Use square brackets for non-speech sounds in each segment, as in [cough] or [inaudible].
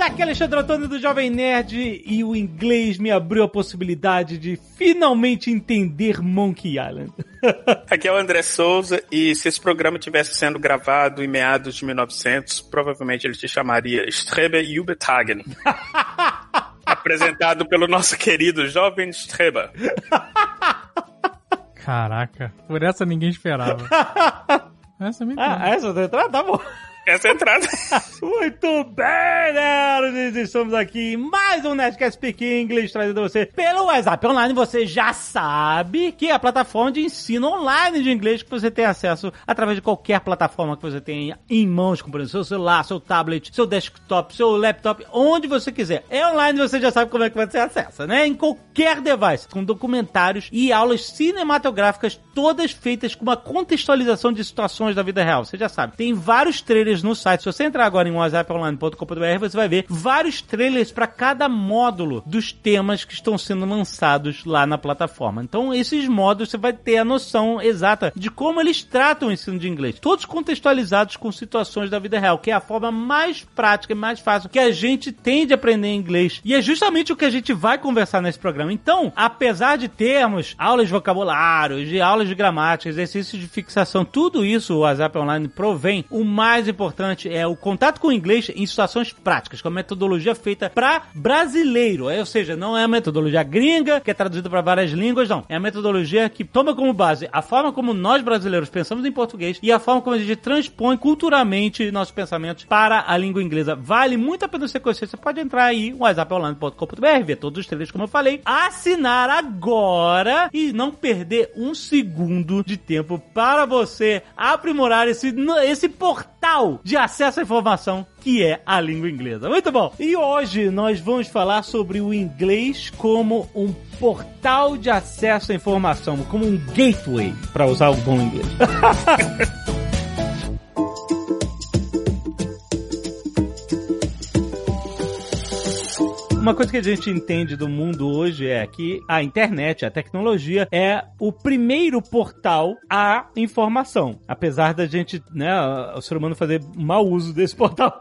Aqui é Alexandre Antônio do Jovem Nerd e o inglês me abriu a possibilidade de finalmente entender Monkey Island. [laughs] Aqui é o André Souza e se esse programa tivesse sendo gravado em meados de 1900, provavelmente ele te chamaria Streber Übertagen. [laughs] Apresentado pelo nosso querido jovem Streber. Caraca, por essa ninguém esperava. [laughs] Essa me Ah, essa da entrada? Tá bom. Essa é a entrada. [laughs] Muito bem, nerds! Estamos aqui em mais um Nerdcast Speak English trazido a você pelo WhatsApp Online. Você já sabe que é a plataforma de ensino online de inglês que você tem acesso através de qualquer plataforma que você tenha em mãos, como seu celular, seu tablet, seu desktop, seu laptop, onde você quiser. É online, você já sabe como é que você acessa, né? Em qualquer device, com documentários e aulas cinematográficas, todas feitas com uma contextualização de situações da vida real. Você já sabe. Tem vários trailers no site. Se você entrar agora em whatsapponline.com.br, você vai ver vários trailers para cada módulo dos temas que estão sendo lançados lá na plataforma. Então, esses módulos você vai ter a noção exata de como eles tratam o ensino de inglês. Todos contextualizados com situações da vida real, que é a forma mais prática e mais fácil que a gente tem de aprender inglês. E é justamente o que a gente vai conversar nesse programa. Então, apesar de termos aulas de vocabulário, de aulas de gramática, exercícios de fixação, tudo isso o WhatsApp Online provém, o mais importante é o contato com o inglês em situações práticas, com a metodologia feita para brasileiro, é, ou seja, não é a metodologia gringa que é traduzida para várias línguas, não. É a metodologia que toma como base a forma como nós brasileiros pensamos em português e a forma como a gente transpõe culturalmente nossos pensamentos para a língua inglesa. Vale muito a pena você conhecer. Você pode entrar aí, whatsapponline.com.br, ver todos os trailers, como eu falei, assinar agora e não perder um segundo de tempo para você aprimorar esse, esse portal de acesso à informação que é a língua inglesa. Muito bom! E hoje nós vamos falar sobre o inglês como um portal de acesso à informação, como um gateway, para usar o bom inglês. [laughs] Uma coisa que a gente entende do mundo hoje é que a internet, a tecnologia, é o primeiro portal à informação. Apesar da gente, né, o ser humano fazer mau uso desse portal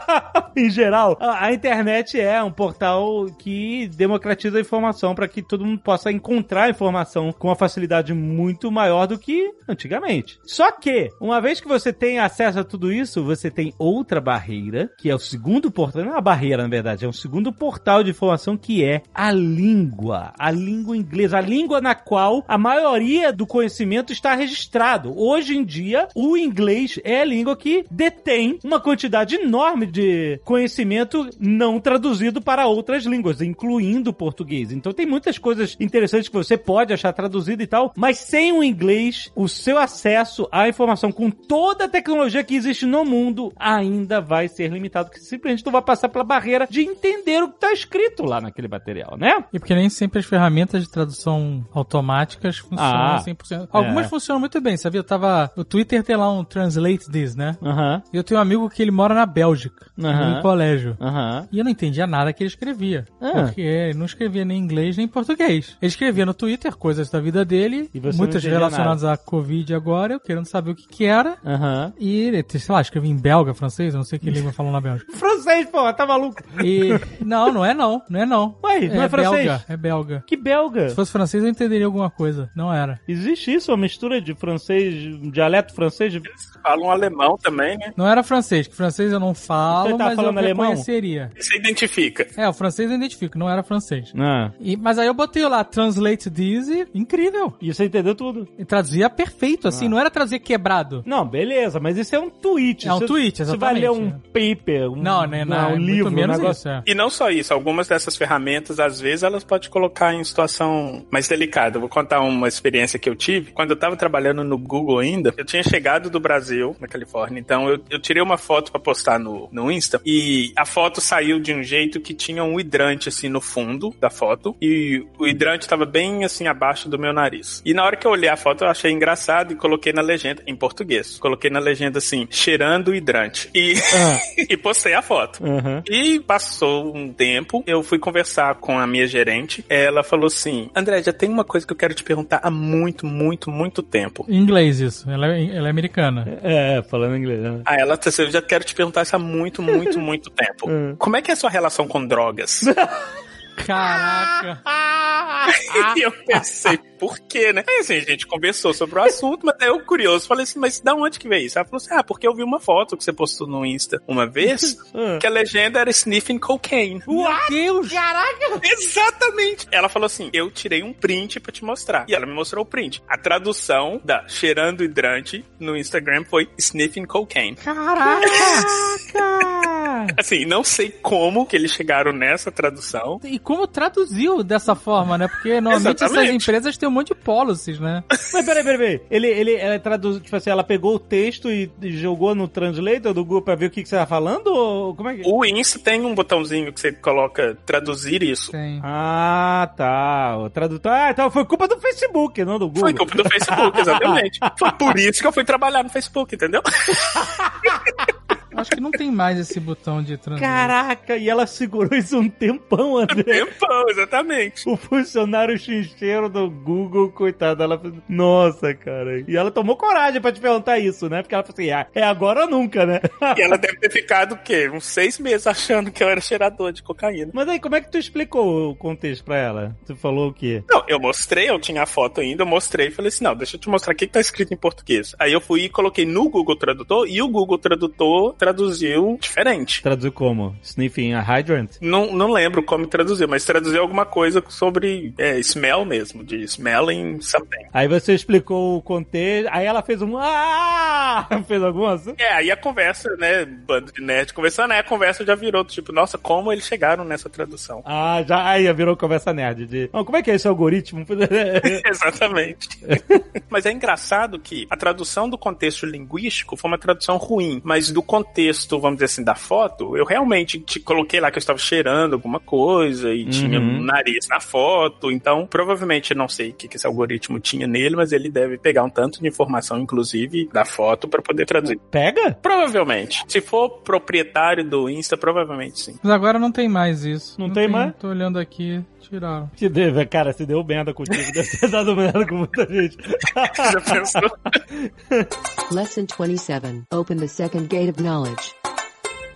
[laughs] em geral, a, internet é um portal que democratiza a informação para que todo mundo possa encontrar informação com uma facilidade muito maior do que antigamente. Só que, uma vez que você tem acesso a tudo isso, você tem outra barreira, que é o segundo portal, não é uma barreira na verdade, é um segundo portal portal de informação que é a língua, a língua inglesa, a língua na qual a maioria do conhecimento está registrado. Hoje em dia, o inglês é a língua que detém uma quantidade enorme de conhecimento não traduzido para outras línguas, incluindo o português. Então tem muitas coisas interessantes que você pode achar traduzido e tal, mas sem o inglês, o seu acesso à informação com toda a tecnologia que existe no mundo ainda vai ser limitado, porque simplesmente tu vai passar pela barreira de entender o que tá escrito lá naquele material, né? E porque nem sempre as ferramentas de tradução automáticas funcionam Ah, 100%. Algumas é. funcionam muito bem, sabia? Eu tava... O Twitter tem lá um Translate This, né? E eu tenho um amigo que ele mora na Bélgica, Aham. no colégio. aham. E eu não entendia nada que ele escrevia. Ah. Porque ele não escrevia nem inglês nem português. Ele escrevia no Twitter coisas da vida dele, muitas relacionadas à Covid agora, eu querendo saber o que que era. Aham. E ele, sei lá, escrevia em belga, francês, eu não sei que [laughs] língua falam na Bélgica. Francês, pô, tá maluco? E. Não, não é não. Não é não. Ué, não é francês? belga. É belga. Que belga. Se fosse francês, eu entenderia alguma coisa. Não era. Existe isso, uma mistura de francês, dialeto francês? De... Falam alemão também, né? Não era francês, que francês eu não falo, Você tá mas eu falando alemão? reconheceria. Você identifica. É, o francês eu identifico, não era francês. Ah, E, mas aí eu botei lá, translate this e incrível. e você entendeu tudo. E traduzia perfeito, assim, não era traduzir quebrado. Não, beleza, mas isso é um tweet. É um Você- tweet, Você vai ler um exatamente. paper, um, Não, né, não, um é muito livro, um negócio. isso, é. E não só isso, isso, algumas dessas ferramentas, às vezes, elas podem colocar em situação mais delicada. Eu vou contar uma experiência que eu tive. Quando eu tava trabalhando no Google ainda, eu tinha chegado do Brasil, na Califórnia, então eu, eu tirei uma foto para postar no, no Insta e a foto saiu de um jeito que tinha um hidrante, assim, no fundo da foto e o hidrante tava bem, assim, abaixo do meu nariz. E na hora que eu olhei a foto, eu achei engraçado e coloquei na legenda, em português. Coloquei na legenda assim, cheirando o hidrante. E, Ah. [laughs] e postei a foto. Uhum. E passou um tempo, eu fui conversar com a minha gerente. Ela falou assim: André, já tem uma coisa que eu quero te perguntar há muito, muito, muito tempo. Em inglês isso. Ela é, ela é americana. É, falando inglês. Né? Aí ela disse: Eu já quero te perguntar isso há muito, muito, muito [laughs] tempo. Hum. Como é que é a sua relação com drogas? [laughs] Caraca. [laughs] [laughs] e eu pensei, por quê, né? Aí assim, a gente conversou sobre o assunto, mas daí eu curioso, falei assim, mas da onde que veio isso? Ela falou assim, ah, porque eu vi uma foto que você postou no Insta uma vez, [laughs] Ah. que a legenda era sniffing cocaine. Meu Deus. Caraca! Exatamente! Ela falou assim, eu tirei um print pra te mostrar. E ela me mostrou o print. A tradução da cheirando hidrante no Instagram foi sniffing cocaine. Caraca. [laughs] [laughs] Assim, não sei como que eles chegaram nessa tradução. E como traduziu dessa forma, né? Porque normalmente essas empresas têm um monte de policies, né? [laughs] Mas peraí, peraí, peraí. Ele, ele, ela traduz, tipo assim, ela pegou o texto e e jogou no translator do Google pra ver o que, que você tá falando? Ou como é que. O Insta tem um botãozinho que você coloca traduzir isso. Tem. Ah, tá. O tradutor. Ah, então foi culpa do Facebook, não do Google. Foi culpa do Facebook, exatamente. [laughs] Foi por isso que eu fui trabalhar no Facebook, entendeu? Acho que não tem mais esse botão de translate. Caraca, e ela segurou isso um tempão, André. Tempão, exatamente. O funcionário chincheiro do Google, coitada, ela fez... Nossa, cara. E ela tomou coragem pra te perguntar isso, né? Porque ela falou assim, ah, é agora ou nunca, né? E ela deve ter ficado, o quê? Uns seis meses achando que eu era cheirador de cocaína. Mas aí, como é que tu explicou o contexto pra ela? Tu falou o quê? Não, eu mostrei, eu tinha a foto ainda, eu mostrei e falei assim, não, deixa eu te mostrar o que que tá escrito em português. Aí eu fui e coloquei no Google Tradutor e o Google Tradutor traduziu diferente. Traduziu como? Sniffing a hydrant? Não, não lembro como traduziu, mas traduziu alguma coisa sobre é, smell mesmo, de smelling something. Aí você explicou o contexto, aí ela fez um ah! [laughs] Fez alguma assim? É, aí a conversa, né, bando de nerd conversando, aí a conversa já virou, tipo, nossa, como eles chegaram nessa tradução. [laughs] Ah, já aí virou conversa nerd de. "Ah, como é que é esse algoritmo? [laughs] Exatamente. mas é engraçado que a tradução do contexto linguístico foi uma tradução ruim, mas do contexto, vamos dizer assim, da foto, eu realmente te coloquei lá que eu estava cheirando alguma coisa e tinha um nariz na foto, então provavelmente eu não sei o que, que esse algoritmo tinha nele, mas ele deve pegar um tanto de informação, inclusive, da foto para poder traduzir. Pega? Provavelmente. Se for proprietário do Insta, provavelmente sim. Mas agora não tem mais isso. Não tem mais? Tô olhando aqui, tiraram. Se deu, cara, se deu merda contigo, deve ter dado merda com muita gente. [laughs] Já pensou? [laughs] Lesson 27. Open the second gate of knowledge. knowledge.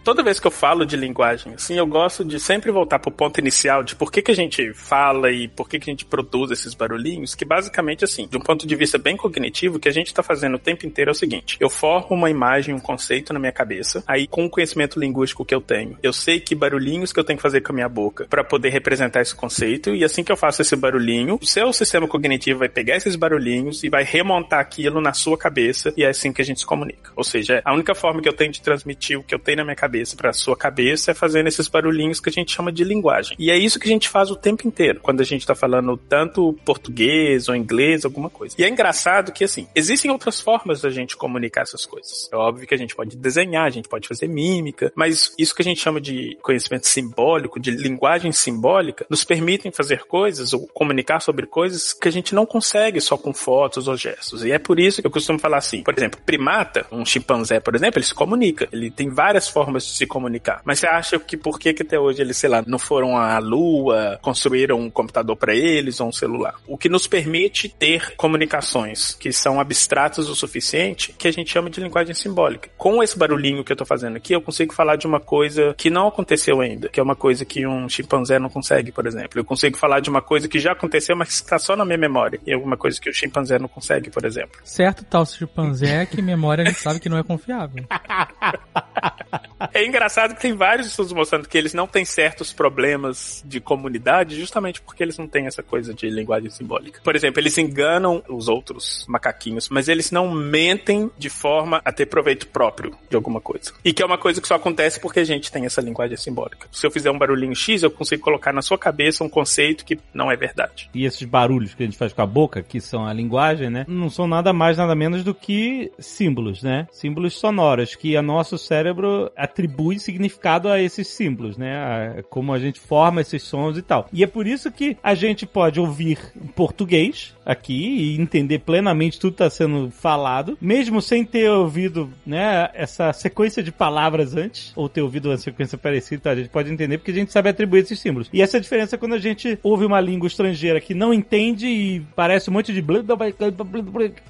Toda vez que eu falo de linguagem, assim, eu gosto de sempre voltar pro ponto inicial de por que, que a gente fala e por que, que a gente produz esses barulhinhos, que basicamente, assim, de um ponto de vista bem cognitivo, o que a gente tá fazendo o tempo inteiro é o seguinte: eu formo uma imagem, um conceito na minha cabeça, aí com o conhecimento linguístico que eu tenho, eu sei que barulhinhos que eu tenho que fazer com a minha boca para poder representar esse conceito, e assim que eu faço esse barulhinho, o seu sistema cognitivo vai pegar esses barulhinhos e vai remontar aquilo na sua cabeça, e é assim que a gente se comunica. Ou seja, a única forma que eu tenho de transmitir o que eu tenho na minha cabeça para sua cabeça é fazendo esses barulhinhos que a gente chama de linguagem. E é isso que a gente faz o tempo inteiro, quando a gente tá falando tanto português ou inglês, alguma coisa. E é engraçado que, assim, existem outras formas da gente comunicar essas coisas. É óbvio que a gente pode desenhar, a gente pode fazer mímica, mas isso que a gente chama de conhecimento simbólico, de linguagem simbólica, nos permitem fazer coisas ou comunicar sobre coisas que a gente não consegue só com fotos ou gestos. E é por isso que eu costumo falar assim, por exemplo, primata, um chimpanzé, por exemplo, ele se comunica. Ele tem várias formas se comunicar. Mas você acha que por que que até hoje eles, sei lá, não foram à lua, construíram um computador para eles ou um celular? O que nos permite ter comunicações que são abstratas o suficiente, que a gente chama de linguagem simbólica. Com esse barulhinho que eu tô fazendo aqui, eu consigo falar de uma coisa que não aconteceu ainda, que é uma coisa que um chimpanzé não consegue, por exemplo. Eu consigo falar de uma coisa que já aconteceu, mas que está só na minha memória. E alguma coisa que o chimpanzé não consegue, por exemplo. Certo tal chimpanzé que memória a gente sabe que não é confiável. [laughs] É engraçado que tem vários estudos mostrando que eles não têm certos problemas de comunidade justamente porque eles não têm essa coisa de linguagem simbólica. Por exemplo, eles enganam os outros macaquinhos, mas eles não mentem de forma a ter proveito próprio de alguma coisa. E que é uma coisa que só acontece porque a gente tem essa linguagem simbólica. Se eu fizer um barulhinho X, eu consigo colocar na sua cabeça um conceito que não é verdade. E esses barulhos que a gente faz com a boca, que são a linguagem, né? Não são nada mais, nada menos do que símbolos, né? Símbolos sonoros, que a nosso cérebro atribui significado a esses símbolos, né? A- como a gente forma esses sons e tal. E é por isso que a gente pode ouvir português aqui e entender plenamente tudo que está sendo falado, mesmo sem ter ouvido, né, essa sequência de palavras antes, ou ter ouvido uma sequência parecida, tá? a gente pode entender porque a gente sabe atribuir esses símbolos. E essa é diferença quando a gente ouve uma língua estrangeira que não entende e parece um monte de.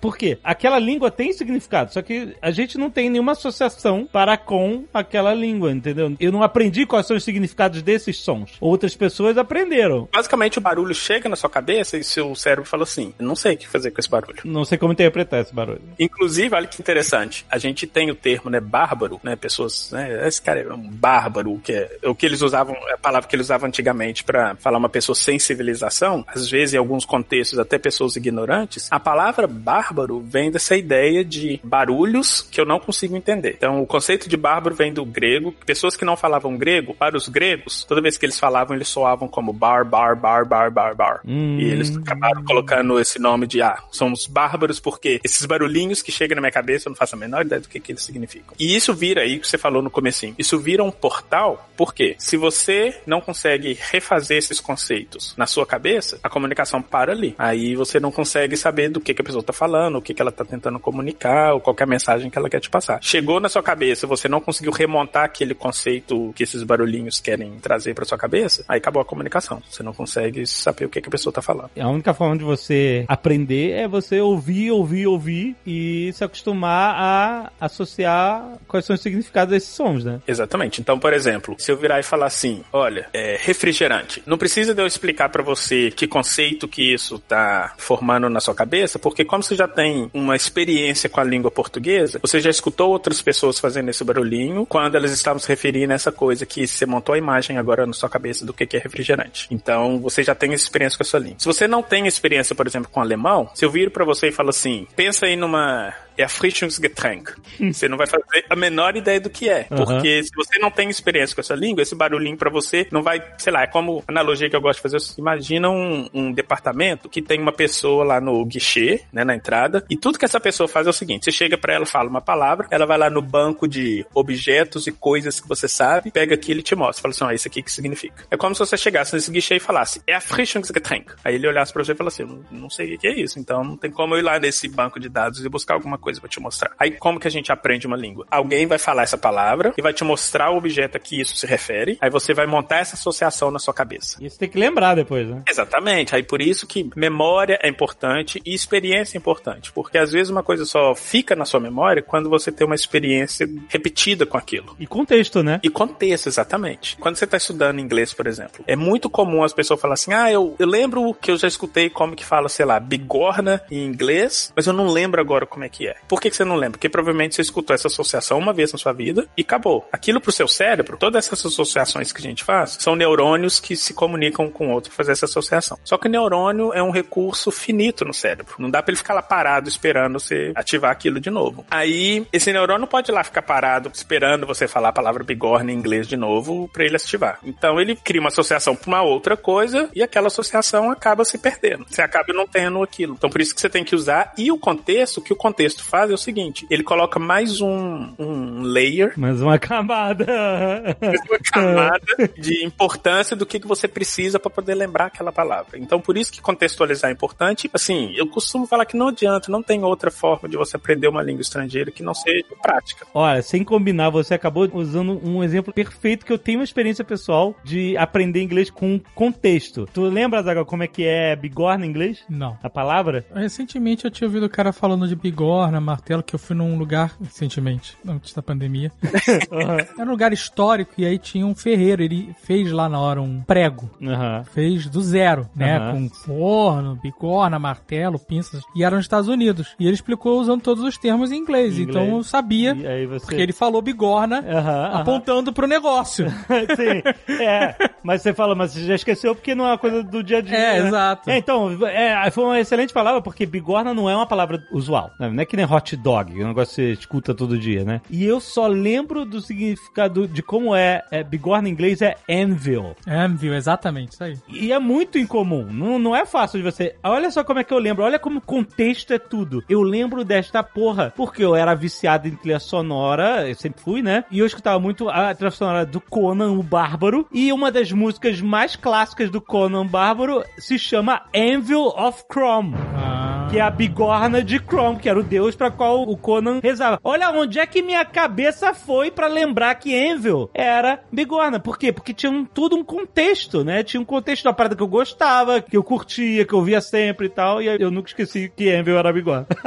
Por quê? Aquela língua tem significado, só que a gente não tem nenhuma associação para com aquela língua, entendeu? Eu não aprendi quais são os significados desses sons. Outras pessoas aprenderam. Basicamente, o barulho chega na sua cabeça e seu cérebro fala assim: "Eu não sei o que fazer com esse barulho. Não sei como interpretar esse barulho. Inclusive, olha que interessante, a gente tem o termo, né, bárbaro, né, pessoas, né, esse cara é um bárbaro, que é o que eles usavam, é a palavra que eles usavam antigamente para falar uma pessoa sem civilização, às vezes em alguns contextos até pessoas ignorantes, a palavra bárbaro vem dessa ideia de barulhos que eu não consigo entender. Então, o conceito de bárbaro vem do grego, pessoas que não falavam grego, para os gregos, toda vez que eles falavam, eles soavam como bar, bar, bar, bar, bar, bar. Hum. E eles acabaram colocando esse nome de, ah, somos bárbaros porque esses barulhinhos que chegam na minha cabeça eu não faço a menor ideia do que, que eles significam. E isso vira aí, que você falou no comecinho, isso vira um portal, porque se você não consegue refazer esses conceitos na sua cabeça, a comunicação para ali. Aí você não consegue saber do que, que a pessoa tá falando, o que, que ela tá tentando comunicar, ou qualquer mensagem que ela quer te passar. Chegou na sua cabeça, você não conseguiu remontar aquele conceito que esses barulhinhos querem trazer para sua cabeça, aí acabou a comunicação. Você não consegue saber o que, que a pessoa tá falando. A única forma de você aprender é você ouvir, ouvir, ouvir e se acostumar a associar quais são os significados desses sons, né? Exatamente. Então, por exemplo, se eu virar e falar assim, olha, é refrigerante. Não precisa de eu explicar pra você que conceito que isso tá formando na sua cabeça, porque como você já tem uma experiência com a língua portuguesa, você já escutou outras pessoas fazendo esse barulhinho quando elas estavam se referindo a essa coisa que você montou a imagem agora na sua cabeça do que é refrigerante. Então, você já tem essa experiência com a sua língua. Se você não tem experiência, por exemplo, com alemão, se eu viro pra você e falo assim, pensa aí numa Erfrischungsgetränk. Você não vai fazer a menor ideia do que é. Aham. Porque se você não tem experiência com essa língua, esse barulhinho pra você não vai, sei lá, é como a analogia que eu gosto de fazer. Imagina um, um departamento que tem uma pessoa lá no guichê, né, na entrada, e tudo que essa pessoa faz é o seguinte: você chega pra ela, fala uma palavra, ela vai lá no banco de objetos e coisas que você sabe, pega aquilo e te mostra. Fala assim: ó, isso aqui que significa. É como se você chegasse nesse guichê e falasse, é Erfrischungsgetränk. Aí ele olhasse pra você e falasse assim: eu não, não sei o que é isso, então não tem como eu ir lá nesse banco de dados e buscar alguma coisa pra te mostrar. Aí como que a gente aprende uma língua? Alguém vai falar essa palavra e vai te mostrar o objeto a que isso se refere, aí você vai montar essa associação na sua cabeça. Você tem que lembrar depois, né? Exatamente. Aí por isso que memória é importante e experiência é importante. Porque às vezes uma coisa só fica na sua memória quando você tem uma experiência repetida com aquilo. E contexto, né? E contexto, exatamente. Quando você está estudando inglês, por exemplo, é muito comum as pessoas falarem assim: ah, eu, eu lembro que eu já escutei como que fala, sei lá, bigorna em inglês, mas eu não lembro agora como é que é. Por que, que você não lembra? Porque provavelmente você escutou essa associação uma vez na sua vida e acabou. Aquilo pro seu cérebro, todas essas associações que a gente faz, são neurônios que se comunicam com o outro pra fazer essa associação. Só que neurônio é um recurso finito no cérebro. Não dá pra ele ficar lá parado esperando você ativar aquilo de novo. Aí, esse neurônio pode ir lá ficar parado esperando você falar a palavra bigorna em inglês de novo pra ele ativar. Então ele cria uma associação pra uma outra coisa e aquela associação acaba se perdendo. Você acaba não tendo aquilo. Então por isso que você tem que usar. E o contexto, que o contexto faz é o seguinte: ele coloca mais um, um layer Mais uma camada. [laughs] uma camada de importância do que, que você precisa para poder lembrar aquela palavra. Então, por isso que contextualizar é importante. Assim, eu costumo falar que não adianta, não tem outra forma de você aprender uma língua estrangeira que não seja prática. Olha, sem combinar, você acabou usando um exemplo perfeito que eu tenho uma experiência pessoal de aprender inglês com contexto. Tu lembra, Zagal, como é que é bigorna em inglês? Não. A palavra? Recentemente eu tinha ouvido o cara falando de bigorna bigorna, martelo, que eu fui num lugar recentemente, antes da pandemia. [laughs] Era um lugar histórico e aí tinha um ferreiro. Ele fez lá na hora um prego. Aham. Fez do zero, né? Aham. Com forno, bigorna, martelo, pinças. E era nos Estados Unidos. E ele explicou usando todos os termos em inglês. Em Então inglês. eu sabia, você... porque ele falou bigorna, apontando pro negócio. [laughs] Sim, é. [laughs] Mas você fala, mas você já esqueceu porque não é uma coisa do dia a dia. É, né? exato. É, então, é, foi uma excelente palavra, porque bigorna não é uma palavra usual. né? Não é que nem hot dog, um negócio que você escuta todo dia, né? E eu só lembro do significado de como é, é bigorna em inglês é anvil. Anvil, exatamente, isso aí. E é muito incomum. Não, não é fácil de você. Olha só como é que eu lembro. Olha como o contexto é tudo. Eu lembro desta porra. Porque eu era viciado em trilha sonora. Eu sempre fui, né? E eu escutava muito a trilha sonora do Conan o Bárbaro. E uma das músicas mais clássicas do Conan Bárbaro se chama Anvil of Chrome. Ah. Que é a bigorna de Chrome, que era o deus pra qual o Conan rezava. Olha onde é que minha cabeça foi pra lembrar que Anvil era bigorna. Por quê? Porque tinha um, tudo um contexto, né? Tinha um contexto da parada que eu gostava, que eu curtia, que eu via sempre e tal. E eu nunca esqueci que Anvil era bigorna. [laughs]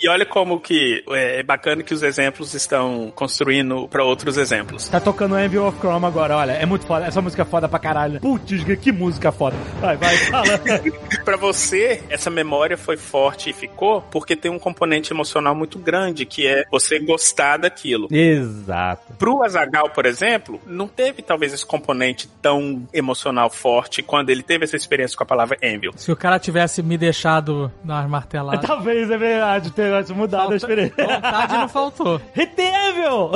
E olha como que é bacana que os exemplos estão construindo para outros exemplos. tá tocando Anvil of Chrome agora, olha. É muito foda. Essa música é foda pra caralho. Putz, que música foda. Vai, vai, fala. [laughs] Pra você, essa memória foi forte e ficou porque tem um componente emocional muito grande, que é você gostar daquilo. Exato. Pro Azagal, por exemplo, não teve talvez esse componente tão emocional forte quando ele teve essa experiência com a palavra Anvil. Se o cara tivesse me deixado nas marteladas. [laughs] Talvez é verdade, tivesse mudado a experiência. Vontade não faltou. [laughs] Retevil!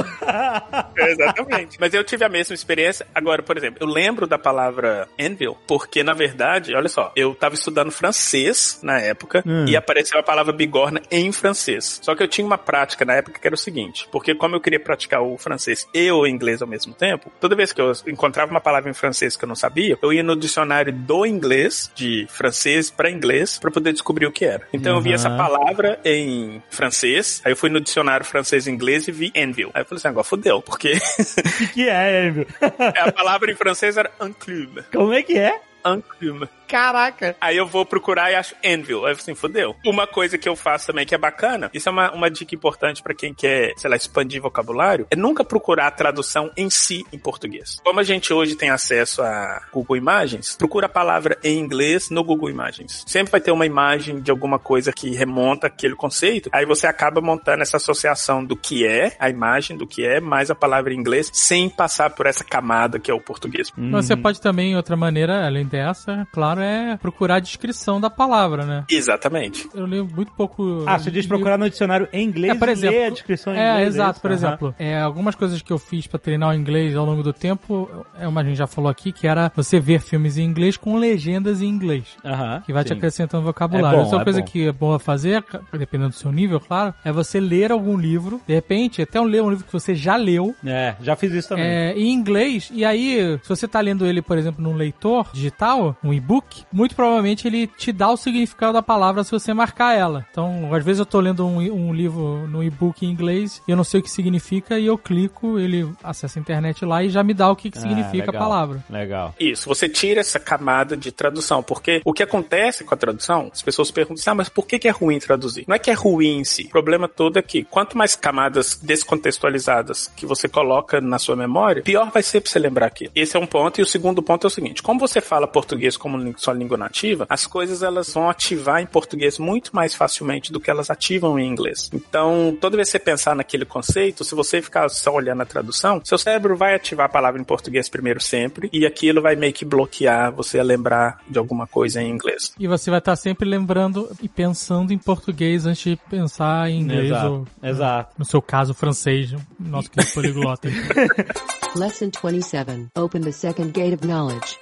Exatamente. Mas eu tive a mesma experiência. Agora, por exemplo, eu lembro da palavra Anvil, porque na verdade, olha só, eu tava estudando francês na época Hum. e apareceu a palavra bigorna em francês. Só que eu tinha uma prática na época que era o seguinte, porque como eu queria praticar o francês e o inglês ao mesmo tempo, toda vez que eu encontrava uma palavra em francês que eu não sabia, eu ia no dicionário do inglês, de francês para inglês, para poder descobrir o que era. Então eu vi Uhum. essa palavra em francês, aí eu fui no dicionário francês-inglês e vi Anvil. Aí eu falei assim, agora fodeu, porque O [laughs] que, que é, Anvil? [laughs] a palavra em francês era enclume. Como é que é? Enclume. Caraca! Aí eu vou procurar e acho Anvil. Aí eu assim, fodeu. Uma coisa que eu faço também que é bacana, isso é uma, uma dica importante pra quem quer, sei lá, expandir vocabulário, é nunca procurar a tradução em si em português. Como a gente hoje tem acesso a Google Imagens, procura a palavra em inglês no Google Imagens. Sempre vai ter uma imagem de alguma coisa que remonta aquele conceito. Aí você acaba montando essa associação do que é, a imagem do que é, mais a palavra em inglês, sem passar por essa camada que é o português. Você pode também, outra maneira, além dessa, claro, é procurar a descrição da palavra, né? Exatamente. Eu leio muito pouco. Ah, você diz procurar no dicionário em inglês É, por e exemplo, ler a descrição em é, inglês. exato. isso? Por Aham. exemplo, é, algumas coisas que eu fiz pra treinar o inglês ao longo do tempo, é uma a gente já falou aqui, que era você ver filmes em inglês com legendas em inglês. Aham, Que vai te sim. acrescentando vocabulário. É bom, Outra é coisa bom. que é boa fazer, dependendo do seu nível, claro, é você ler algum livro, de repente, até um ler um livro que você já leu, É, já fiz isso também. é, em inglês, e aí, se você tá lendo ele, por exemplo, num leitor digital, um e-book, muito provavelmente ele te dá o significado da palavra se você marcar ela. Então, às vezes eu tô lendo um, um livro no e-book em inglês e eu não sei o que significa, e eu clico, ele acessa a internet lá e já me dá o que, que Ah, significa a legal, palavra. Legal. Isso, você tira essa camada de tradução, porque o que acontece com a tradução, as pessoas perguntam assim, ah, mas por que que é ruim traduzir? Não é que é ruim em si, o problema todo é que quanto mais camadas descontextualizadas que você coloca na sua memória, pior vai ser pra você lembrar aquilo. Esse é um ponto, e o segundo ponto é o seguinte, como você fala português como lí- sua língua nativa, as coisas elas vão ativar em português muito mais facilmente do que elas ativam em inglês. Então, toda vez que você pensar naquele conceito, se você ficar só olhando a tradução, seu cérebro vai ativar a palavra em português primeiro sempre, e aquilo vai meio que bloquear você a lembrar de alguma coisa em inglês. E você vai estar sempre lembrando e pensando em português antes de pensar em inglês Exato. ou, Exato. no seu caso, francês, nosso querido [laughs] poliglota. Lesson 27. Open the second gate of knowledge.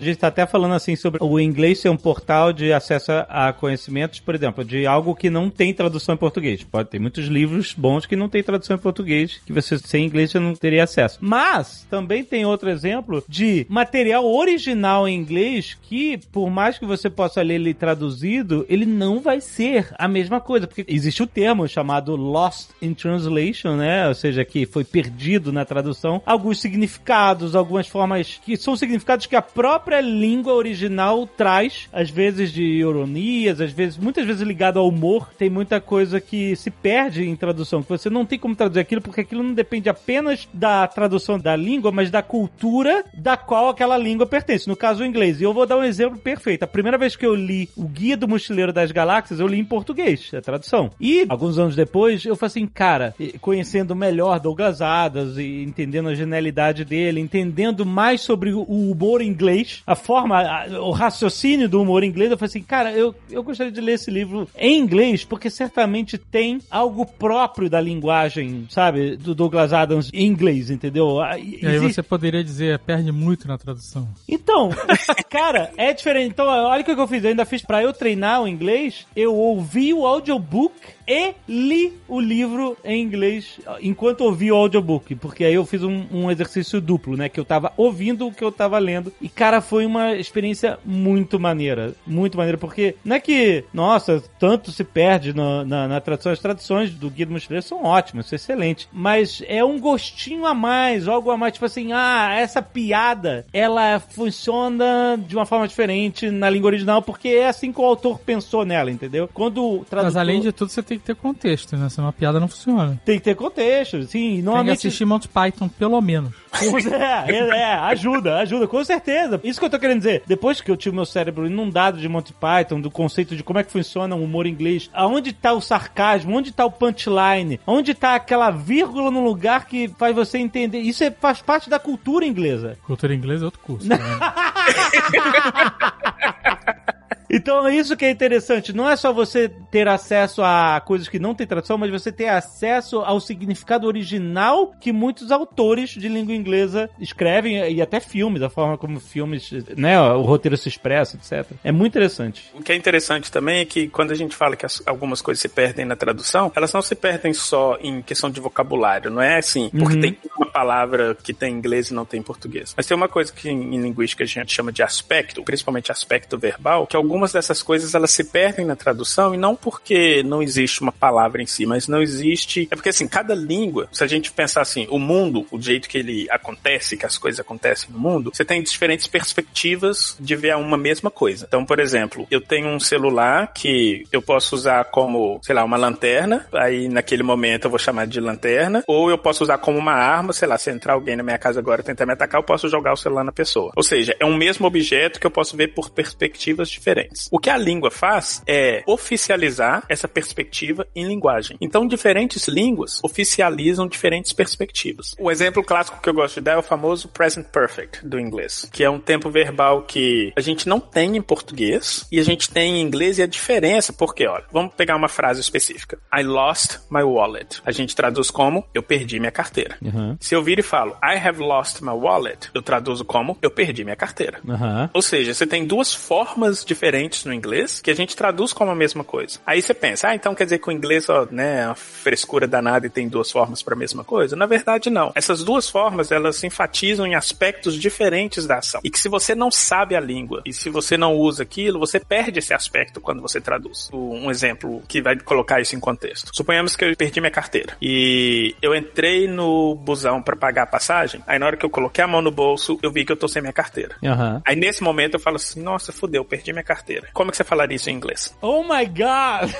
A gente tá até falando assim sobre o inglês ser um portal de acesso a conhecimentos, por exemplo, de algo que não tem tradução em português. Pode ter muitos livros bons que não tem tradução em português, que você sem inglês você não teria acesso. Mas também tem outro exemplo de material original em inglês que, por mais que você possa ler ele traduzido, ele não vai ser a mesma coisa, porque existe o termo chamado lost in translation, né? Ou seja, que foi perdido na tradução, alguns significados, algumas formas que são significados que a própria própria língua original traz, às vezes de ironias, às vezes, muitas vezes ligado ao humor, tem muita coisa que se perde em tradução, que você não tem como traduzir aquilo, porque aquilo não depende apenas da tradução da língua, mas da cultura da qual aquela língua pertence. No caso, o inglês. E eu vou dar um exemplo perfeito. A primeira vez que eu li o Guia do Mochileiro das Galáxias, eu li em português, a tradução. E, alguns anos depois, eu falei assim, cara, conhecendo melhor Douglas Adams e entendendo a genialidade dele, entendendo mais sobre o humor inglês, a forma, a, o raciocínio do humor inglês, eu falei assim, cara, eu, eu gostaria de ler esse livro em inglês, porque certamente tem algo próprio da linguagem, sabe, do Douglas Adams em inglês, entendeu? E aí você poderia dizer, perde muito na tradução. Então, [laughs] cara, é diferente. Então, olha o que eu fiz. Eu ainda fiz pra eu treinar o inglês, eu ouvi o audiobook e li o livro em inglês enquanto ouvi o audiobook, porque aí eu fiz um, um, exercício duplo, né? Que eu tava ouvindo o que eu tava lendo. E, cara, foi uma experiência muito maneira. Muito maneira, porque não é que, nossa, tanto se perde no, na, na tradução. As traduções do Guia do Mochileiro são ótimas, são excelentes. Mas é um gostinho a mais, algo a mais, tipo assim, ah, essa piada, ela funciona de uma forma diferente na língua original, porque é assim que o autor pensou nela, entendeu? Quando o tradutor... Mas além de tudo, você tem tem que ter contexto, né? Se uma piada não funciona. Tem que ter contexto, sim. Normalmente... Tem que assistir Monty Python, pelo menos. É, é, é, ajuda, ajuda, com certeza. Isso que eu tô querendo dizer. Depois que eu tive meu cérebro inundado de Monty Python, do conceito de como é que funciona o humor inglês, aonde tá o sarcasmo, onde tá o punchline, onde tá aquela vírgula no lugar que faz você entender. Isso é, faz parte da cultura inglesa. Cultura inglesa é outro curso. [laughs] Né? [laughs] Então, isso que é interessante. Não é só você ter acesso a coisas que não tem tradução, mas você ter acesso ao significado original que muitos autores de língua inglesa escrevem e até filmes, a forma como filmes, né, o roteiro se expressa, etc. É muito interessante. O que é interessante também é que quando a gente fala que algumas coisas se perdem na tradução, elas não se perdem só em questão de vocabulário, não é assim, porque uhum. tem uma palavra que tem em inglês e não tem em português. Mas tem uma coisa que em linguística a gente chama de aspecto, principalmente aspecto verbal, que algumas algumas dessas coisas elas se perdem na tradução e não porque não existe uma palavra em si, mas não existe. É porque assim, cada língua, se a gente pensar assim, o mundo, o jeito que ele acontece, que as coisas acontecem no mundo, você tem diferentes perspectivas de ver uma mesma coisa. Então, por exemplo, eu tenho um celular que eu posso usar como, sei lá, uma lanterna, aí naquele momento eu vou chamar de lanterna, ou eu posso usar como uma arma, sei lá, se entrar alguém na minha casa agora e tentar me atacar, eu posso jogar o celular na pessoa. Ou seja, é um mesmo objeto que eu posso ver por perspectivas diferentes diferentes. O que a língua faz é oficializar essa perspectiva em linguagem. Então, diferentes línguas oficializam diferentes perspectivas. O exemplo clássico que eu gosto de dar é o famoso present perfect do inglês, que é um tempo verbal que a gente não tem em português e a gente tem em inglês e a diferença, porque, olha, vamos pegar uma frase específica. I lost my wallet. A gente traduz como eu perdi minha carteira. Uhum. Se eu vir e falo I have lost my wallet, eu traduzo como eu perdi minha carteira. Uhum. Ou seja, você tem duas formas diferentes diferentes no inglês que a gente traduz como a mesma coisa. Aí você pensa, ah, então quer dizer que o inglês, ó, né, é uma frescura danada e tem duas formas para a mesma coisa? Na verdade, não. Essas duas formas, elas enfatizam em aspectos diferentes da ação. E que se você não sabe a língua e se você não usa aquilo, você perde esse aspecto quando você traduz. Um exemplo que vai colocar isso em contexto. Suponhamos que eu perdi minha carteira e eu entrei no busão para pagar a passagem. Aí na hora que eu coloquei a mão no bolso, eu vi que eu tô sem minha carteira. Uhum. Aí nesse momento eu falo assim, nossa, fudeu, perdi minha carteira carteira. Como é que você falaria isso em inglês? Oh my god!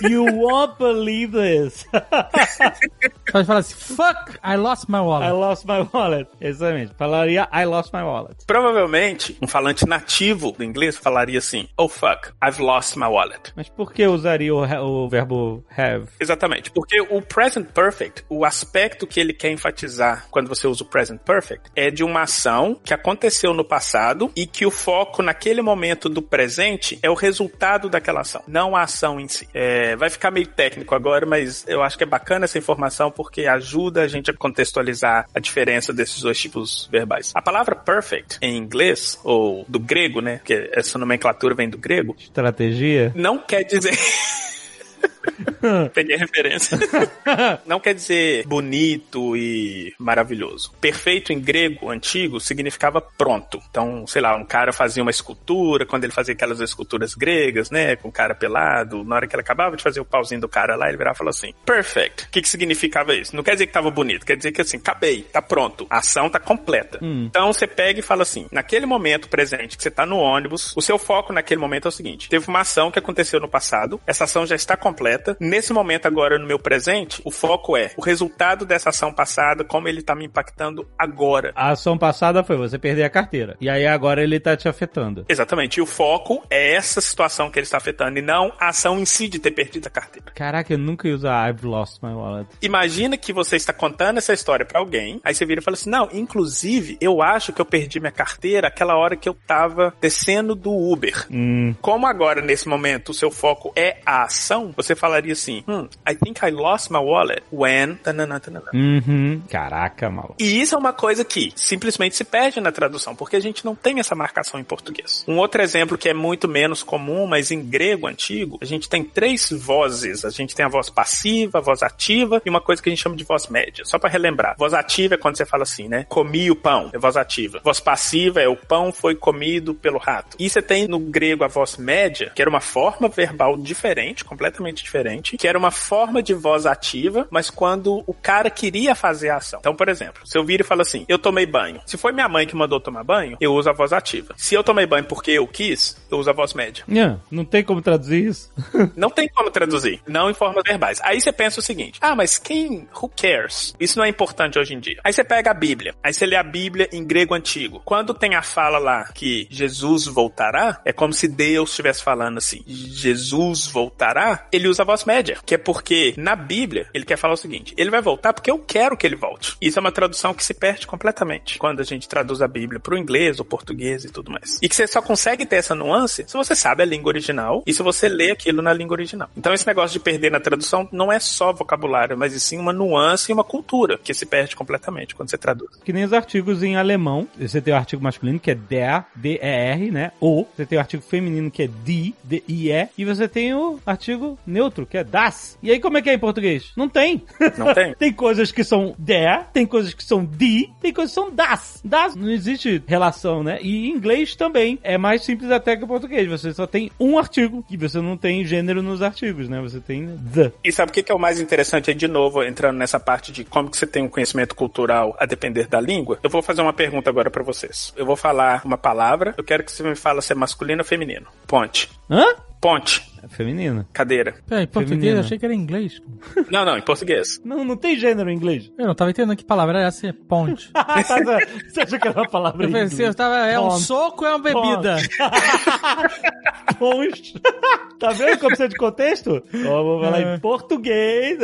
You won't believe this. [laughs] Pode falar assim, fuck, I lost my wallet. I lost my wallet. Exatamente. Falaria I lost my wallet. Provavelmente, um falante nativo do inglês falaria assim, oh fuck, I've lost my wallet. Mas por que usaria o, o verbo have? Exatamente, porque o present perfect, o aspecto que ele quer enfatizar quando você usa o present perfect, é de uma ação que aconteceu no passado e que o foco naquele momento do presente é o resultado daquela ação, não a ação em si. É, vai ficar meio técnico agora, mas eu acho que é bacana essa informação porque ajuda a gente a contextualizar a diferença desses dois tipos verbais. A palavra perfect em inglês, ou do grego, né? Que essa nomenclatura vem do grego. Estratégia? Não quer dizer. [laughs] [laughs] Peguei a referência. [laughs] Não quer dizer bonito e maravilhoso. Perfeito em grego antigo significava pronto. Então, sei lá, um cara fazia uma escultura, quando ele fazia aquelas esculturas gregas, né, com o cara pelado, na hora que ele acabava de fazer o pauzinho do cara lá, ele virava e falou assim: perfect. O que, que significava isso? Não quer dizer que tava bonito, quer dizer que assim, acabei, tá pronto, a ação tá completa. Então você pega e fala assim: naquele momento presente que você tá no ônibus, o seu foco naquele momento é o seguinte: teve uma ação que aconteceu no passado, essa ação já está completa. Nesse momento agora no meu presente, o foco é o resultado dessa ação passada, como ele tá me impactando agora. A ação passada foi você perder a carteira. E aí agora ele tá te afetando. Exatamente. E o foco é essa situação que ele está afetando e não a ação em si de ter perdido a carteira. Caraca, eu nunca ia usar I've lost my wallet. Imagina que você está contando essa história pra alguém, aí você vira e fala assim: "Não, inclusive, eu acho que eu perdi minha carteira aquela hora que eu tava descendo do Uber". Hum. Como agora nesse momento o seu foco é a ação, você falaria assim: "Hmm, I think I lost my wallet when tanana, tanana. Uhum. Caraca, maluco. E isso é uma coisa que simplesmente se perde na tradução, porque a gente não tem essa marcação em português. Um outro exemplo que é muito menos comum, mas em grego antigo, a gente tem três vozes. A gente tem a voz passiva, a voz ativa e uma coisa que a gente chama de voz média. Só para relembrar. Voz ativa é quando você fala assim, né? Comi o pão, é voz ativa. Voz passiva é o pão foi comido pelo rato. E você tem no grego a voz média, que era uma forma verbal diferente, completamente diferente, que era uma forma de voz ativa, mas quando o cara queria fazer a ação. Então, por exemplo, se eu viro e falo assim, eu tomei banho. Se foi minha mãe que mandou tomar banho, eu uso a voz ativa. Se eu tomei banho porque eu quis, eu uso a voz média. Nhã, não tem como traduzir isso? [laughs] Não tem como traduzir, não em formas verbais. Aí você pensa o seguinte: ah, mas quem, who cares? Isso não é importante hoje em dia. Aí você pega a Bíblia, aí você lê a Bíblia em grego antigo. Quando tem a fala lá que Jesus voltará, é como se Deus estivesse falando assim: Jesus voltará, ele usa a voz média, que é porque na Bíblia ele quer falar o seguinte: ele vai voltar porque eu quero que ele volte. Isso é uma tradução que se perde completamente quando a gente traduz a Bíblia pro inglês ou português e tudo mais. E que você só consegue ter essa nuance se você sabe a língua original e se você lê aquilo na língua original. Então esse negócio de perder na tradução não é só vocabulário, mas sim uma nuance e uma cultura que se perde completamente quando você traduz. Que nem os artigos em alemão. Você tem o artigo masculino, que é der, D-E-R, né? O. Você tem o artigo feminino, que é die, D-I-E. E você tem o artigo neutro, que é das. E aí como é que é em português? Não tem. Não tem? [laughs] tem coisas que são der, tem coisas que são die, tem coisas que são das. Das não existe relação, né? E em inglês também. É mais simples até que o português. Você só tem um artigo e você não tem gênero nos artigos, né? Você tem the. E sabe o que é o mais interessante aí, de novo, entrando nessa parte de como que você tem um conhecimento cultural a depender da língua? Eu vou fazer uma pergunta agora pra vocês. Eu vou falar uma palavra, eu quero que você me fale se é masculino ou feminino. Ponte. Hã? Ponte. É feminino. Cadeira. Peraí, em português Feminino. eu achei que era em inglês. [laughs] Não, não, em português. Não, não tem gênero em inglês. Eu não tava entendendo que palavra era essa, é ponte. [laughs] Tá. Você achou que era uma palavra Eu em pensei, eu inglês? tava, é um Ponte. soco ou é uma bebida? Ponte. [laughs] tá vendo como precisa de contexto? Ó, vou falar É. em português.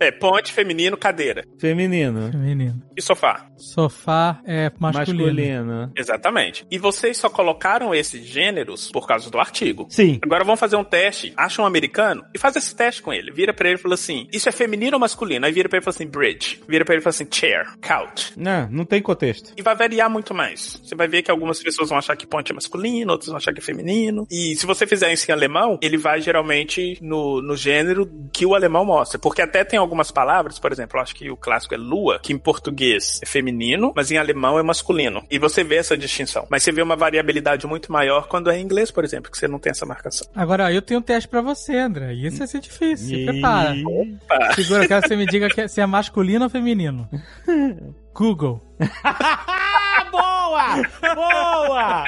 É, ponte, feminino, cadeira. Feminino. Menino. E sofá. Sofá é masculino. Masculino. Exatamente. E vocês só colocaram esses gêneros por causa do artigo. Sim. Agora vamos fazer um teste. Acha um americano e faz esse teste com ele. Vira pra ele e fala assim: Isso é feminino ou masculino? Aí vira pra ele e fala assim: Bridge. Vira pra ele e fala assim: Chair. Couch. Não, não tem contexto. E vai variar muito mais. Você vai ver que algumas pessoas vão achar que ponte é masculino, outras vão achar que é feminino. E se você fizer isso em alemão, ele vai geralmente no, no gênero que o alemão mostra. Porque até tem algumas palavras, por exemplo, eu acho que o clássico é lua, que em português é feminino, mas em alemão é masculino. E você vê essa distinção. Mas você vê uma variabilidade muito maior quando é em inglês, por exemplo, que você não tem essa marcação. Agora, eu tenho um teste pra você, André. E isso vai ser difícil. Se E- prepara. Opa! Segura, eu quero que você me diga que se é masculino ou feminino. [laughs] Google. [laughs] Boa! Boa!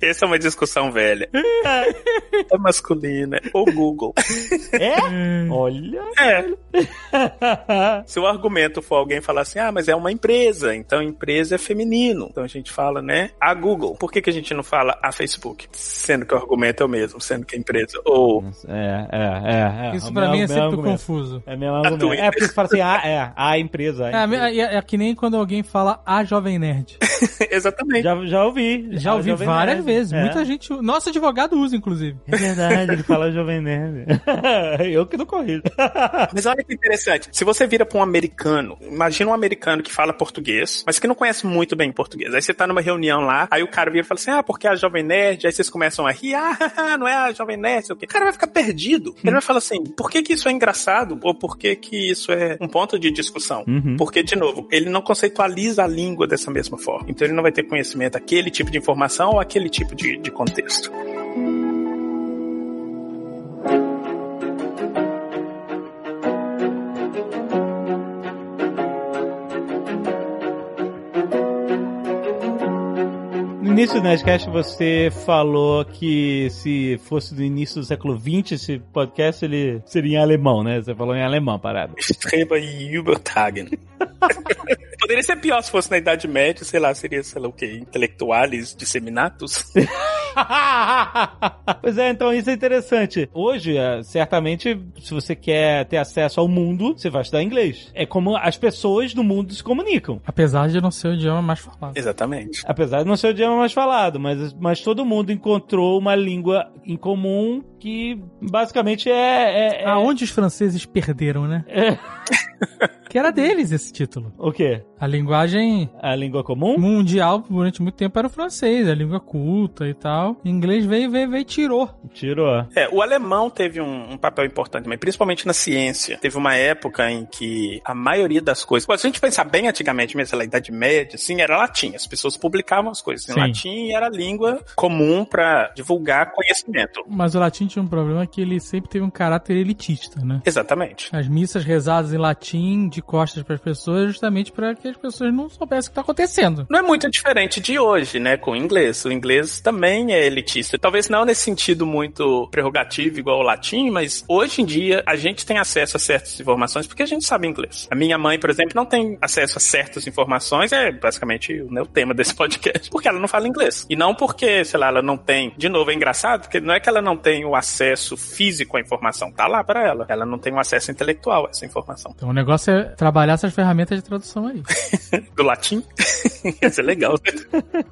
Essa é uma discussão velha. É masculino, é o Google. É? Olha. É. Se o argumento for alguém falar assim, ah, mas é uma empresa, então empresa é feminino. Então a gente fala, né, a Google. Por que, que a gente não fala a Facebook? Sendo que o argumento é o mesmo, sendo que a empresa. Ou É, é, é. é. Isso pra meu- mim é sempre argumento. confuso. É meu argumento. É porque você fala assim, ah, é, a empresa. a É, empresa. é, é que nem quando alguém fala a Jovem Nerd. [laughs] Exatamente. Já, já ouvi. Já A ouvi Jovem várias Nerd. vezes. É. Muita gente. Nosso advogado usa, inclusive. É verdade, ele fala Jovem Nerd. [laughs] Eu que não corrijo. [laughs] Mas olha que interessante. Se você vira pra um americano, imagina um americano que fala português, mas que não conhece muito bem português. Aí você tá numa reunião lá, aí o cara vira e fala assim: ah, porque é a Jovem Nerd. Aí vocês começam a rir, ah, não é a Jovem Nerd, sei o quê. O cara vai ficar perdido. Ele vai falar assim: por que que isso é engraçado? Ou por que que isso é um ponto de discussão? Uhum. Porque, de novo, ele não conceitualiza a língua dessa mesma forma. Então ele não vai ter conhecimento daquele tipo de informação ou aquele tipo de, de contexto. Início do Nerdcast você falou que se fosse do início do século XX, esse podcast ele seria em alemão, né? Você falou em alemão, parada. [laughs] Streba Übertagen. [laughs] Poderia ser pior se fosse na Idade Média, sei lá, seria, sei lá o quê, intelectuales disseminatus. [laughs] [laughs] pois é, então isso é interessante. Hoje, é, certamente, se você quer ter acesso ao mundo, você vai estudar inglês. É como as pessoas no mundo se comunicam. Apesar de não ser o idioma mais falado. Exatamente. Apesar de não ser o idioma mais falado, mas, mas todo mundo encontrou uma língua em comum que basicamente é. é, é- Aonde os franceses perderam, né? Que era deles esse título. O quê? A linguagem A língua comum? mundial durante muito tempo era o francês, a língua culta e tal. O inglês veio, veio, veio e tirou. Tirou. É, o alemão teve um, um papel importante também, principalmente na ciência. Teve uma época em que a maioria das coisas. Se a gente pensar bem antigamente, mesmo, sei lá, Idade Média, assim, era latim. As pessoas publicavam as coisas em Sim. latim e era a língua comum para divulgar conhecimento. Mas o latim tinha um problema que ele sempre teve um caráter elitista, né? Exatamente. As missas rezadas em latim, de costas para as pessoas, justamente para que as pessoas não soubessem o que está acontecendo. Não é muito diferente de hoje, né, com o inglês. O inglês também é elitista. Talvez não nesse sentido muito prerrogativo igual o latim, mas hoje em dia a gente tem acesso a certas informações porque a gente sabe inglês. A minha mãe, por exemplo, não tem acesso a certas informações, é basicamente né, o tema desse [laughs] podcast, porque ela não fala inglês. E não porque, sei lá, ela não tem. De novo, é engraçado, porque não é que ela não tem o acesso físico à informação, tá lá para ela. Ela não tem o acesso intelectual a essa informação. Então o negócio é trabalhar essas ferramentas de tradução aí. [laughs] do latim. [laughs] Isso é legal.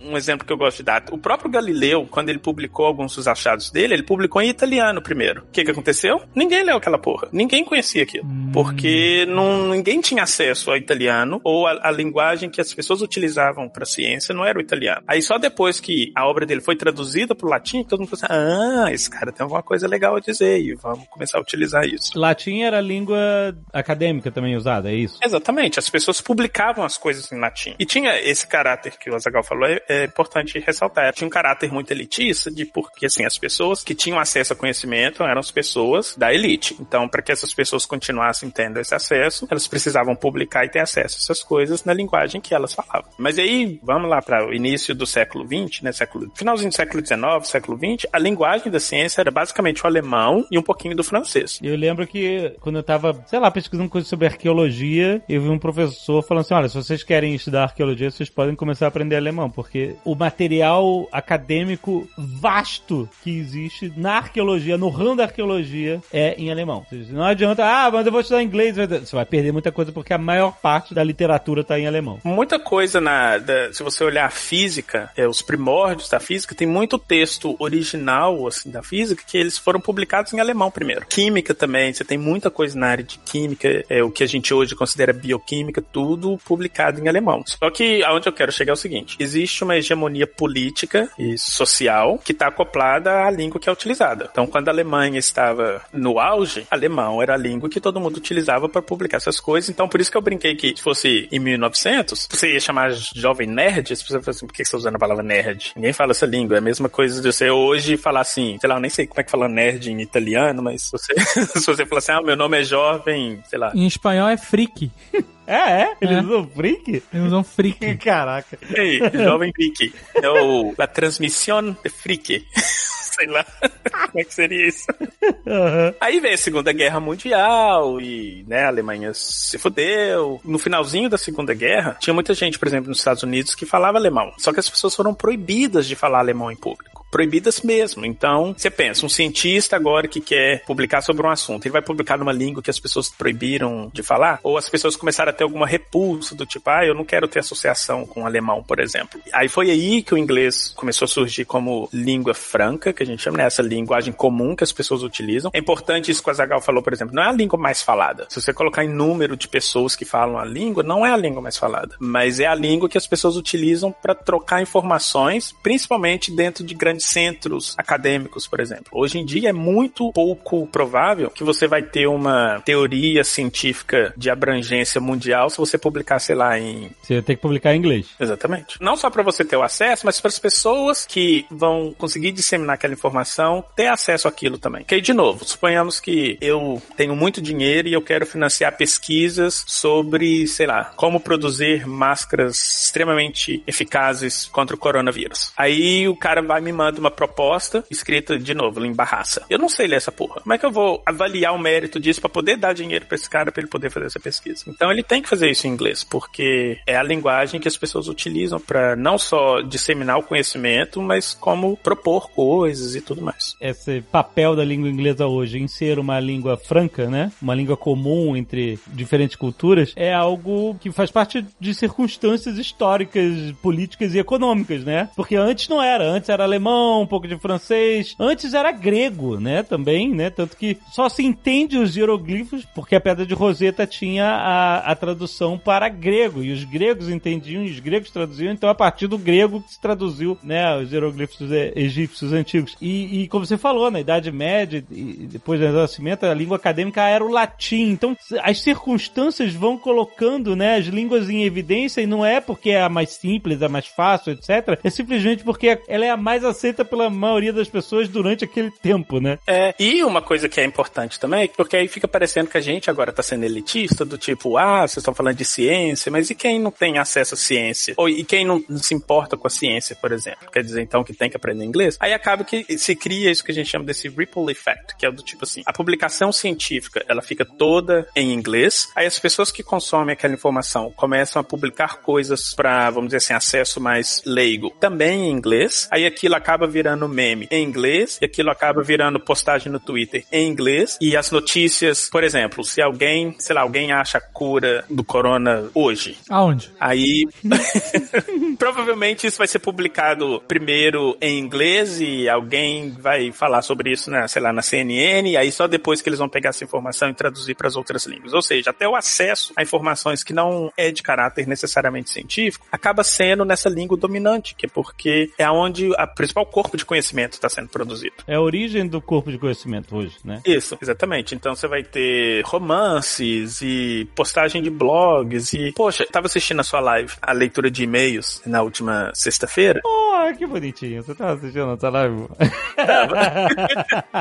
Um exemplo que eu gosto de dar. O próprio Galileu, quando ele publicou alguns dos achados dele, ele publicou em italiano primeiro. O que que aconteceu? Ninguém leu aquela porra. Ninguém conhecia aquilo. Porque não, ninguém tinha acesso ao italiano ou a, a linguagem que as pessoas utilizavam para ciência não era o italiano. Aí só depois que a obra dele foi traduzida para o latim, todo mundo falou assim, ah, esse cara tem alguma coisa legal a dizer e vamos começar a utilizar isso. Latim era a língua acadêmica também usada, é isso? Exatamente, as pessoas publicavam as coisas em latim. E tinha esse caráter que o Azagal falou, é, é importante ressaltar. Tinha um caráter muito elitista, de porque assim, as pessoas que tinham acesso a conhecimento eram as pessoas da elite. Então, para que essas pessoas continuassem tendo esse acesso, elas precisavam publicar e ter acesso a essas coisas na linguagem que elas falavam. Mas aí, vamos lá para o início do século XX, né, século, finalzinho do século XIX, século XX, a linguagem da ciência era basicamente o alemão e um pouquinho do francês. Eu lembro que quando eu tava, sei lá, pesquisando coisas sobre arqueologia, eu vi um professor falando assim: olha, se vocês querem estudar arqueologia, vocês podem começar a aprender alemão, porque o material acadêmico vasto que existe na arqueologia, no ramo da arqueologia, é em alemão. Não adianta, ah, mas eu vou estudar inglês. Você vai perder muita coisa porque a maior parte da literatura tá em alemão. Muita coisa na. da- se você olhar a física, é, os primórdios da física, tem muito texto original assim, da física que eles foram publicados em alemão primeiro. Química também, você tem muita coisa na área de química, é o que a gente hoje considera bioquímica, tudo publicado em alemão. Só que aonde eu quero chegar é o seguinte: existe uma hegemonia política e social que está acoplada à língua que é utilizada. Então, quando a Alemanha estava no auge, alemão era a língua que todo mundo utilizava para publicar essas coisas. Então, por isso que eu brinquei que se fosse em 1900, você ia chamar jovem nerd, as pessoas falam assim, por que você está usando a palavra nerd? Ninguém fala essa língua. É a mesma coisa de você hoje falar assim, sei lá, eu nem sei como é que fala nerd em italiano, mas se você, [laughs] se você falar assim, ah, meu nome é jovem, sei lá. Em espanhol é freak. [laughs] É, é? Eles É. usam freak? Eles usam freak. [laughs] Caraca. Ei, jovem freak. É o La Transmissão de Freak. [laughs] Sei lá. Como é que seria isso? Aham. Aí veio a Segunda Guerra Mundial e, né, a Alemanha se fudeu. No finalzinho da Segunda Guerra, tinha muita gente, por exemplo, nos Estados Unidos que falava alemão. Só que as pessoas foram proibidas de falar alemão em público. Proibidas mesmo. Então, você pensa, um cientista agora que quer publicar sobre um assunto, ele vai publicar numa língua que as pessoas proibiram de falar? Ou as pessoas começaram a ter alguma repulsa do tipo, ah, eu não quero ter associação com o alemão, por exemplo. Aí foi aí que o inglês começou a surgir como língua franca, que a gente chama, né? Essa linguagem comum que as pessoas utilizam. É importante isso que o Azagal falou, por exemplo, não é a língua mais falada. Se você colocar em número de pessoas que falam a língua, não é a língua mais falada, mas é a língua que as pessoas utilizam para trocar informações, principalmente dentro de grandes centros acadêmicos, por exemplo. Hoje em dia é muito pouco provável que você vai ter uma teoria científica de abrangência mundial se você publicar, sei lá, em. Você vai ter que publicar em inglês. Exatamente. Não só para você ter o acesso, mas para as pessoas que vão conseguir disseminar aquela informação ter acesso àquilo também. Que aí, de novo, suponhamos que eu tenho muito dinheiro e eu quero financiar pesquisas sobre, sei lá, como produzir máscaras extremamente eficazes contra o coronavírus. Aí o cara vai me manda uma proposta escrita de novo em barraça. Eu não sei ler essa porra. Como é que eu vou avaliar o mérito disso para poder dar dinheiro para esse cara para ele poder fazer essa pesquisa? Então ele tem que fazer isso em inglês, porque é a linguagem que as pessoas utilizam para não só disseminar o conhecimento, mas como propor coisas e tudo mais. Esse papel da língua inglesa hoje em ser uma língua franca, né? Uma língua comum entre diferentes culturas, é algo que faz parte de circunstâncias históricas, políticas e econômicas, né? Porque antes não era, antes era alemão, um pouco de francês, antes era grego, né? Também, né? Tanto que só se entende os hieroglifos porque a pedra de Roseta tinha a, a tradução para grego e os gregos entendiam e os gregos traduziam, então a partir do grego que se traduziu, né? Os hieroglifos egípcios antigos. E, e como você falou, na Idade Média e depois do Renascimento, a língua acadêmica era o latim. Então as circunstâncias vão colocando, né? As línguas em evidência e não é porque é a mais simples, a mais fácil, etc. É simplesmente porque ela é a mais aceita pela maioria das pessoas durante aquele tempo, né? É, e uma coisa que é importante também, porque aí fica parecendo que a gente agora tá sendo elitista, do tipo, ah, vocês estão falando de ciência, mas e quem não tem acesso à ciência? Ou e quem não, se importa com a ciência, por exemplo? Quer dizer, então, que tem que aprender inglês? Aí acaba que se cria isso que a gente chama desse ripple effect, que é do tipo assim, a publicação científica, ela fica toda em inglês, aí as pessoas que consomem aquela informação começam a publicar coisas para, vamos dizer assim, acesso mais leigo, também em inglês, aí aquilo acaba virando meme em inglês, e aquilo acaba virando postagem no Twitter em inglês, e as notícias, por exemplo, se alguém, sei lá, alguém acha a cura do corona hoje. Aonde? Aí, [laughs] provavelmente isso vai ser publicado primeiro em inglês e alguém vai falar sobre isso, na, sei lá, na CNN, e aí só depois que eles vão pegar essa informação e traduzir para as outras línguas. Ou seja, até o acesso a informações que não é de caráter necessariamente científico acaba sendo nessa língua dominante, que é porque é onde a principal corpo de conhecimento está sendo produzido. É a origem do corpo de conhecimento hoje, né? Isso, exatamente. Então você vai ter romances e postagem de blogs e, poxa, eu tava assistindo a sua live, a leitura de e-mails na última sexta-feira. [laughs] Oh, que bonitinho. Você tava assistindo a sua live?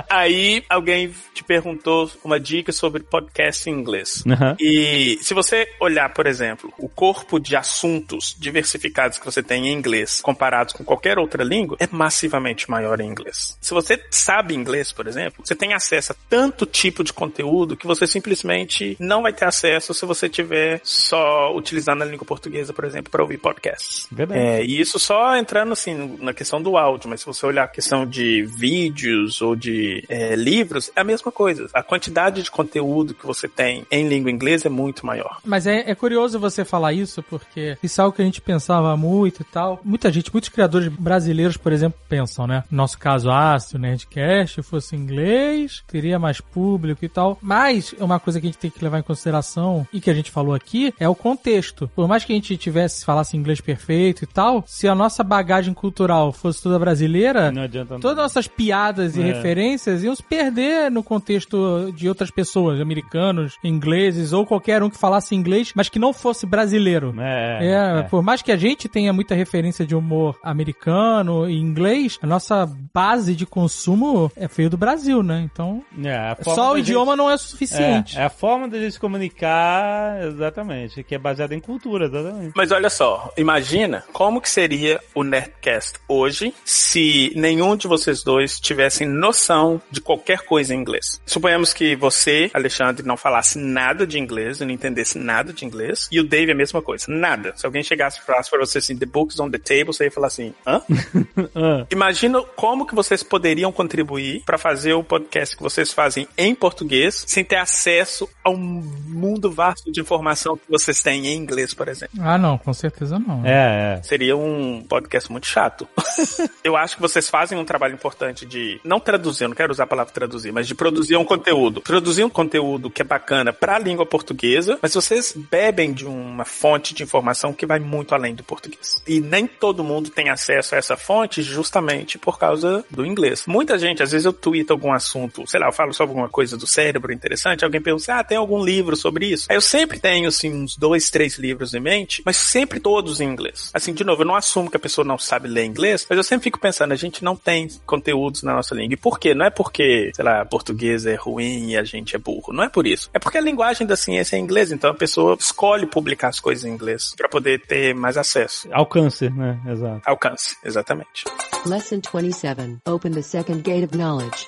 Aí alguém te perguntou uma dica sobre podcast em inglês. Uhum. E se você olhar, por exemplo, o corpo de assuntos diversificados que você tem em inglês comparados com qualquer outra língua, é massivamente maior em inglês. Se você sabe inglês, por exemplo, você tem acesso a tanto tipo de conteúdo que você simplesmente não vai ter acesso se você tiver só utilizando a língua portuguesa, por exemplo, para ouvir podcasts. Verdade. É, e isso só entrando assim na questão do áudio, mas se você olhar a questão de vídeos ou de é, livros, é a mesma coisa. A quantidade de conteúdo que você tem em língua inglesa é muito maior. Mas é, é curioso você falar isso, porque isso é algo que a gente pensava muito e tal. Muita gente, muitos criadores brasileiros, por exemplo, pensam, né? No nosso caso, ah, se o Nerdcast fosse inglês, teria mais público e tal. Mas uma coisa que a gente tem que levar em consideração, e que a gente falou aqui, é o contexto. Por mais que a gente tivesse, falasse inglês perfeito e tal, se a nossa bagagem cultural fosse toda brasileira, Não adianta todas as nossas piadas e É. referências iam se perder no contexto de outras pessoas, americanos, ingleses ou qualquer um que falasse inglês, mas que não fosse brasileiro. É, É, é. por mais que a gente tenha muita referência de humor americano e inglês, a nossa base de consumo é feio do Brasil, né? Então, É, a só o idioma não é gente- suficiente. É, é a forma da gente se comunicar, exatamente, que é baseada em cultura, exatamente. Mas olha só, imagina como que seria o Nerdcast hoje se nenhum de vocês dois tivessem noção de qualquer coisa em inglês. Suponhamos que você, Alexandre, não falasse nada de inglês, não entendesse nada de inglês, e o Dave a mesma coisa, nada. Se alguém chegasse e falasse pra você assim, the books on the table, você ia falar assim, hã? [laughs] Ah, Imagina como que vocês poderiam contribuir para fazer o podcast que vocês fazem em português, sem ter acesso ao mundo vasto de informação que vocês têm em inglês, por exemplo. Ah, não, com certeza não. é, é. Seria um podcast muito chato. [laughs] eu acho que vocês fazem um trabalho importante de não traduzir, não quero usar a palavra traduzir, mas de produzir um conteúdo. Produzir um conteúdo que é bacana para a língua portuguesa, mas vocês bebem de uma fonte de informação que vai muito além do português. E nem todo mundo tem acesso a essa fonte justamente por causa do inglês. Muita gente, às vezes eu tweeto algum assunto, sei lá, eu falo sobre alguma coisa do cérebro interessante, alguém pergunta, ah, tem algum livro sobre isso? Aí eu sempre tenho, assim, uns dois, três livros em mente, mas sempre todos em inglês. Assim, de novo, eu não assumo que a pessoa não sabe ler inglês, mas eu sempre fico pensando, a gente não tem conteúdos na nossa língua. E por quê? Não é porque, sei lá, português é ruim e a gente é burro. Não é por isso. É porque a linguagem da ciência é inglês, então a pessoa escolhe publicar as coisas em inglês para poder ter mais acesso. Alcance, né? Exato. Alcance, exatamente. Lesson 27. Open the second gate of knowledge.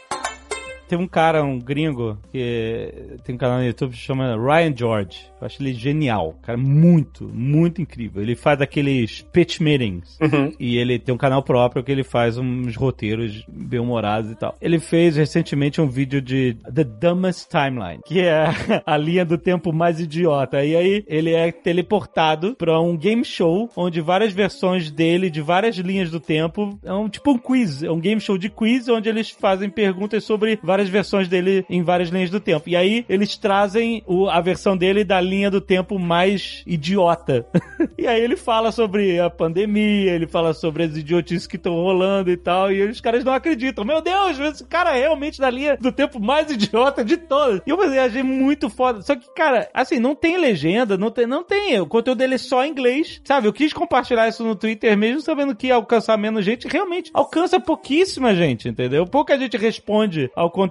Tem um cara, um gringo, que tem um canal no YouTube que chama Ryan George. Eu acho ele genial. Cara, muito, muito incrível. Ele faz aqueles pitch meetings. Uhum. E ele tem um canal próprio que ele faz uns roteiros bem-humorados e tal. Ele fez recentemente um vídeo de The Dumbest Timeline, que é [laughs] a linha do tempo mais idiota. E aí ele é teleportado pra um game show onde várias versões dele, de várias linhas do tempo, é um tipo um quiz. É um game show de quiz onde eles fazem perguntas sobre várias versões dele em várias linhas do tempo. E aí eles trazem o- a versão dele da linha do tempo mais idiota. [laughs] e aí ele fala sobre a pandemia, ele fala sobre as idiotices que estão rolando e tal, e os caras não acreditam. Meu Deus, esse cara é realmente da linha do tempo mais [laughs] idiota de todas. E eu achei muito foda. Só que, cara, assim, não tem legenda, não tem, não tem. O conteúdo dele é só em inglês, sabe? Eu quis compartilhar isso no Twitter mesmo, sabendo que alcançar menos gente. Realmente, alcança pouquíssima gente, entendeu? Pouca gente responde ao conteúdo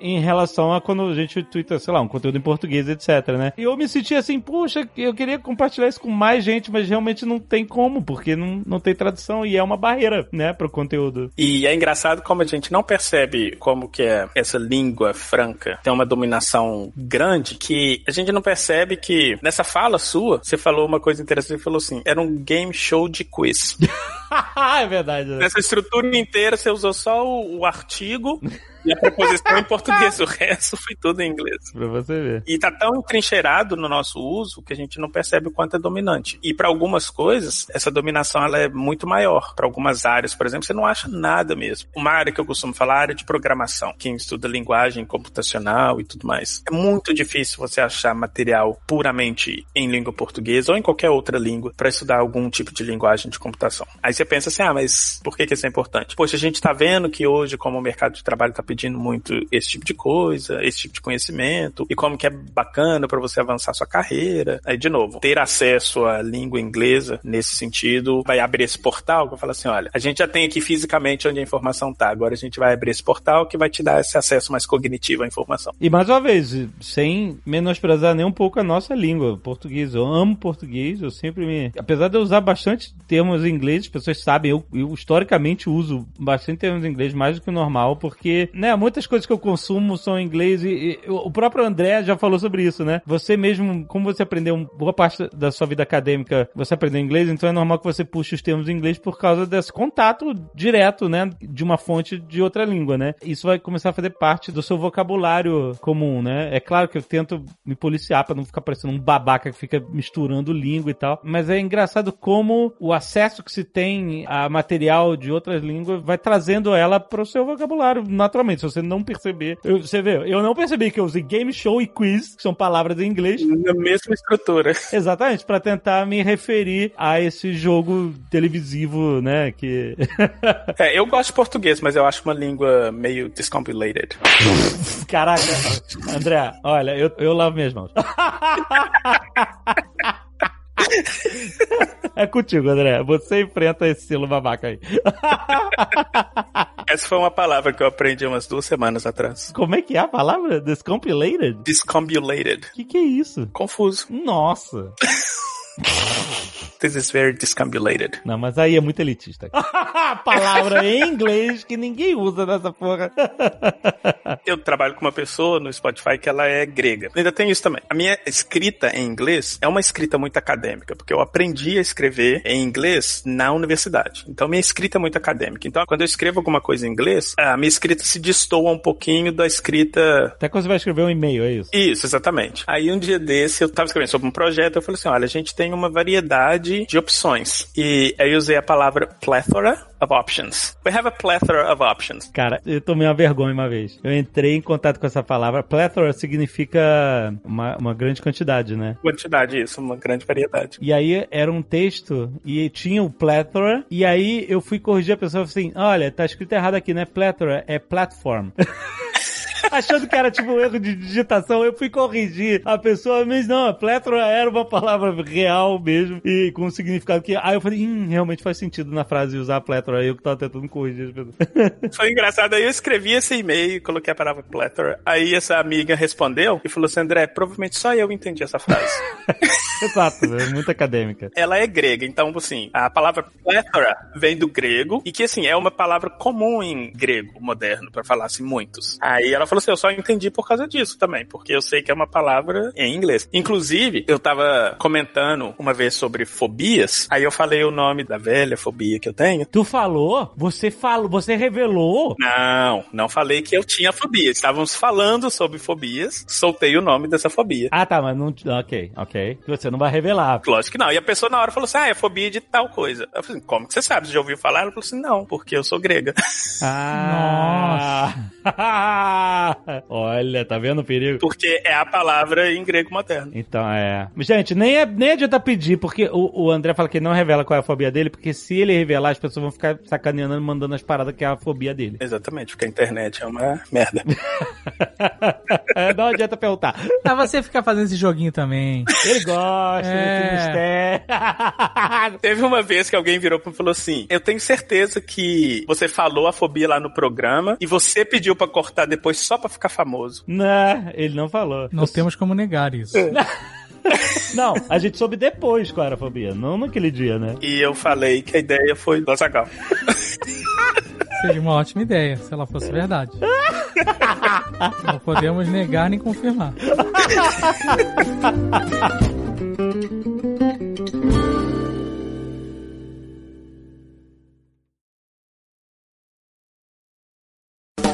em relação a quando a gente twitta, sei lá, um conteúdo em português, etc, né? E eu me senti assim, puxa, eu queria compartilhar isso com mais gente, mas realmente não tem como, porque não, não tem tradução e é uma barreira, né, pro conteúdo. E é engraçado como a gente não percebe como que é essa língua franca tem uma dominação grande que a gente não percebe que nessa fala sua, você falou uma coisa interessante, você falou assim, era um game show de quiz. [laughs] é verdade. né? Nessa estrutura inteira você usou só o, o artigo [laughs] e a preposição em português, o resto foi tudo em inglês. Pra você ver. E tá tão entrincheirado no nosso uso que a gente não percebe o quanto é dominante. E para algumas coisas, essa dominação ela é muito maior. Para algumas áreas, por exemplo, você não acha nada mesmo. Uma área que eu costumo falar é a área de programação, quem estuda linguagem computacional e tudo mais. É muito difícil você achar material puramente em língua portuguesa ou em qualquer outra língua para estudar algum tipo de linguagem de computação. Aí você pensa assim, ah, mas por que, que isso é importante? Poxa, a gente tá vendo que hoje, como o mercado de trabalho tá pedindo muito esse tipo de coisa, esse tipo de conhecimento, e como que é bacana para você avançar sua carreira. Aí, de novo, ter acesso à língua inglesa nesse sentido vai abrir esse portal que eu falo assim, olha, a gente já tem aqui fisicamente onde a informação tá, agora a gente vai abrir esse portal que vai te dar esse acesso mais cognitivo à informação. E mais uma vez, sem menosprezar nem um pouco a nossa língua, português. Eu amo português, eu sempre me. Apesar de eu usar bastante termos em inglês, as pessoas sabem, eu, eu historicamente uso bastante termos em inglês mais do que o normal, porque, né, muitas coisas que eu consumo são em inglês e, e o próprio André já falou sobre isso, né? Você mesmo, como você aprendeu boa parte da sua vida acadêmica, você aprendeu inglês, então é normal que você puxe os termos em inglês por causa desse contato direto, né, de uma fonte de outra língua, né? Isso vai começar a fazer parte do seu vocabulário comum, né? É claro que eu tento me policiar pra não ficar parecendo um babaca que fica misturando língua e tal, mas é engraçado como o acesso que se tem a material de outras línguas vai trazendo ela pro seu vocabulário naturalmente. Se você não perceber, eu- você vê, eu não percebi que eu usei game show e quiz, que são palavras em inglês, Na mesma estrutura. Exatamente, pra tentar me referir a esse jogo televisivo, né, que... [laughs] É, eu gosto de português, mas eu acho uma língua meio discombulated. Caraca, André, olha, eu, eu lavo minhas mãos. [laughs] [laughs] É contigo, André. Você enfrenta esse estilo babaca aí. [laughs] Essa foi uma palavra que eu aprendi umas duas semanas atrás. Como é que é a palavra? Descompilated? Discombulated. O que, que é isso? Confuso. Nossa. [laughs] This is very discombulated. Não, mas aí é muito elitista. [laughs] Palavra em inglês que ninguém usa nessa porra. [laughs] Eu trabalho com uma pessoa no Spotify que ela é grega. Ainda tem isso também. A minha escrita em inglês é uma escrita muito acadêmica, porque eu aprendi a escrever em inglês na universidade. Então minha escrita é muito acadêmica. Então quando eu escrevo alguma coisa em inglês, a minha escrita se destoa um pouquinho da escrita Até quando você vai escrever um e-mail, é isso? Isso, exatamente. Aí um dia desse eu tava escrevendo sobre um projeto, eu falei assim, olha, a gente tem uma variedade de opções. E aí eu usei a palavra plethora of options. We have a plethora of options. Cara, eu tomei uma vergonha uma vez. Eu entrei em contato com essa palavra. Plethora significa uma, uma grande quantidade, né? Quantidade, isso, uma grande variedade. E aí era um texto e tinha o plethora. E aí eu fui corrigir a pessoa assim: olha, tá escrito errado aqui, né? Plethora é platform. [laughs] Achando que era tipo um erro de digitação, eu fui corrigir a pessoa, mas não, a plétora era uma palavra real mesmo e com um significado que. Aí eu falei, hum, realmente faz sentido na frase usar plétora. Eu que tava tentando corrigir as pessoas. [laughs] Foi engraçado. Aí eu escrevi esse e-mail, coloquei a palavra plethora. Aí essa amiga respondeu e falou assim: André, provavelmente só eu entendi essa frase. [laughs] Exato, é muito acadêmica. Ela é grega, então, assim, a palavra plethora vem do grego e que, assim, é uma palavra comum em grego moderno, pra falar assim, muitos. Aí ela falou assim: eu só entendi por causa disso também, porque eu sei que é uma palavra em inglês. Inclusive, eu tava comentando uma vez sobre fobias, aí eu falei o nome da velha fobia que eu tenho. Tu falou? Você falou, você revelou? Não, não falei que eu tinha fobia. Estávamos falando sobre fobias, soltei o nome dessa fobia. Ah, tá, mas não. Ok, ok. Você não vai revelar. Lógico que não. E a pessoa na hora falou assim: ah, é fobia de tal coisa. Eu falei, como que você sabe? Você já ouviu falar? Ela falou assim: não, porque eu sou grega. Ah! [laughs] [laughs] Olha, tá vendo o perigo? Porque é a palavra em grego moderno. Então, é. Gente, nem, é, nem adianta pedir, porque o, o André fala que ele não revela qual é a fobia dele, porque se ele revelar, as pessoas vão ficar sacaneando, mandando as paradas que é a fobia dele. Exatamente, porque a internet é uma merda. [laughs] não adianta perguntar. Ah, você fica fazendo esse joguinho também. Ele gosta É. mistério. Teve uma vez que alguém virou pra mim e falou assim: Eu tenho certeza que você falou a fobia lá no programa e você pediu pra cortar depois só pra ficar famoso. Não, ele não falou. Não temos como negar isso. [laughs] Não, a gente soube depois qual era a fobia, não naquele dia, né? E eu falei que a ideia foi do Azaghal. Seria uma ótima ideia, se ela fosse verdade. [laughs] Não podemos negar nem confirmar. [laughs]